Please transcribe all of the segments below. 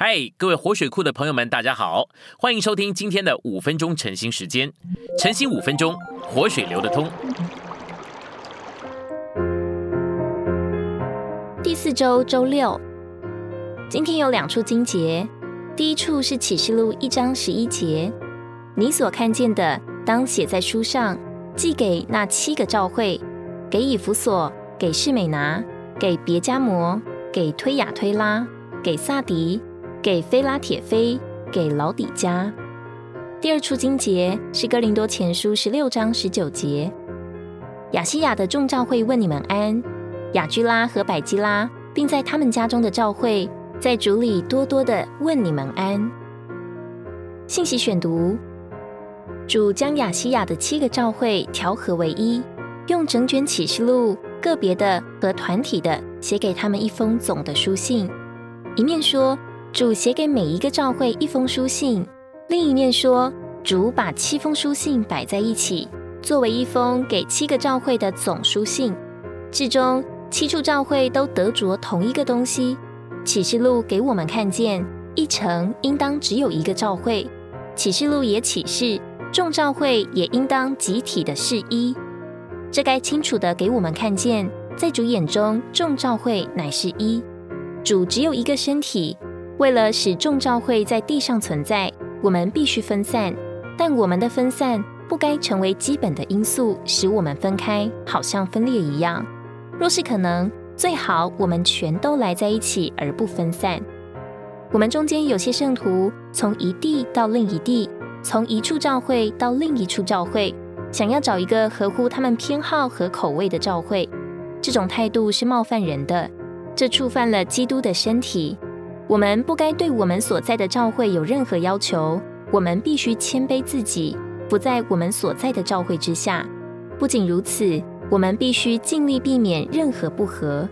嗨，各位活水库的朋友们，大家好，欢迎收听今天的五分钟晨兴时间。晨兴五分钟，活水流得通。第四周周六，今天有两处经节。第一处是启示录一章十一节，你所看见的，当写在书上，寄给那七个教会：给以弗所，给士美拿，给别加摩，给推雅推拉，给萨迪。给菲拉铁菲，给老底家。第二处经节是哥林多前书十六章十九节。亚西亚的众教会问你们安，雅居拉和百基拉，并在他们家中的教会，在主里多多的问你们安。信息选读：主将亚西亚的七个教会调和为一，用整卷启示录个别的和团体的写给他们一封总的书信，一面说。主写给每一个教会一封书信，另一面说，主把七封书信摆在一起，作为一封给七个教会的总书信。至终，七处教会都得着同一个东西。启示录给我们看见，一城应当只有一个教会。启示录也启示，众教会也应当集体的是一。这该清楚的给我们看见，在主眼中，众教会乃是一，主只有一个身体。为了使众教会在地上存在，我们必须分散，但我们的分散不该成为基本的因素，使我们分开，好像分裂一样。若是可能，最好我们全都来在一起，而不分散。我们中间有些圣徒从一地到另一地，从一处教会到另一处教会，想要找一个合乎他们偏好和口味的教会，这种态度是冒犯人的，这触犯了基督的身体。我们不该对我们所在的教会有任何要求，我们必须谦卑自己，不在我们所在的教会之下。不仅如此，我们必须尽力避免任何不和。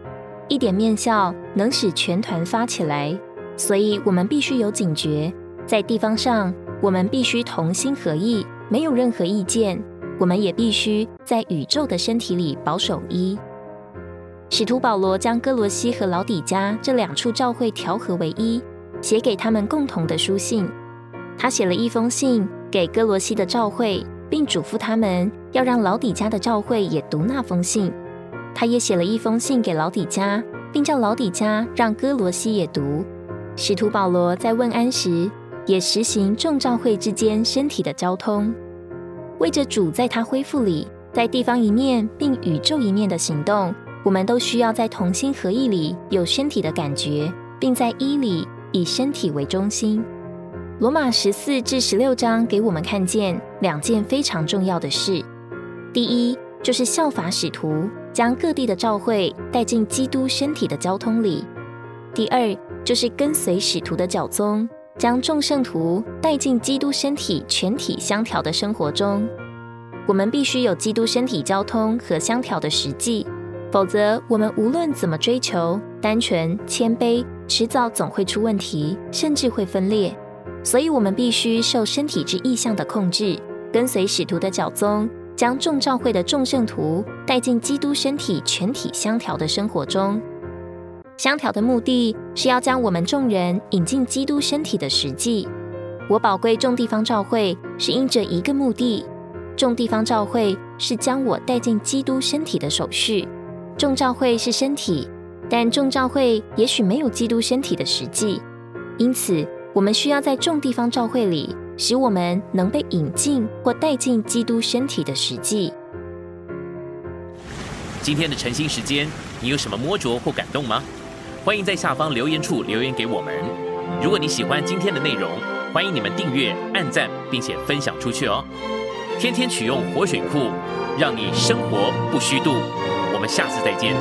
一点面笑能使全团发起来，所以我们必须有警觉。在地方上，我们必须同心合意，没有任何意见。我们也必须在宇宙的身体里保守一。使徒保罗将哥罗西和老底加这两处教会调和为一，写给他们共同的书信。他写了一封信给哥罗西的教会，并嘱咐他们要让老底加的教会也读那封信。他也写了一封信给老底加，并叫老底加让哥罗西也读。使徒保罗在问安时，也实行众教会之间身体的交通，为着主在他恢复里，在地方一面并宇宙一面的行动。我们都需要在同心合意里有身体的感觉，并在一里以身体为中心。罗马十四至十六章给我们看见两件非常重要的事：第一，就是效法使徒，将各地的教会带进基督身体的交通里；第二，就是跟随使徒的脚踪，将众圣徒带进基督身体全体相调的生活中。我们必须有基督身体交通和相调的实际。否则，我们无论怎么追求单纯谦卑，迟早总会出问题，甚至会分裂。所以，我们必须受身体之意向的控制，跟随使徒的脚踪，将众教会的众圣徒带进基督身体全体相调的生活中。相调的目的是要将我们众人引进基督身体的实际。我宝贵众地方教会是因着一个目的，众地方教会是将我带进基督身体的手续。众教会是身体，但众教会也许没有基督身体的实际，因此我们需要在众地方教会里，使我们能被引进或带进基督身体的实际。今天的晨兴时间，你有什么摸着或感动吗？欢迎在下方留言处留言给我们。如果你喜欢今天的内容，欢迎你们订阅、按赞，并且分享出去哦。天天取用活水库，让你生活不虚度。我们下次再见。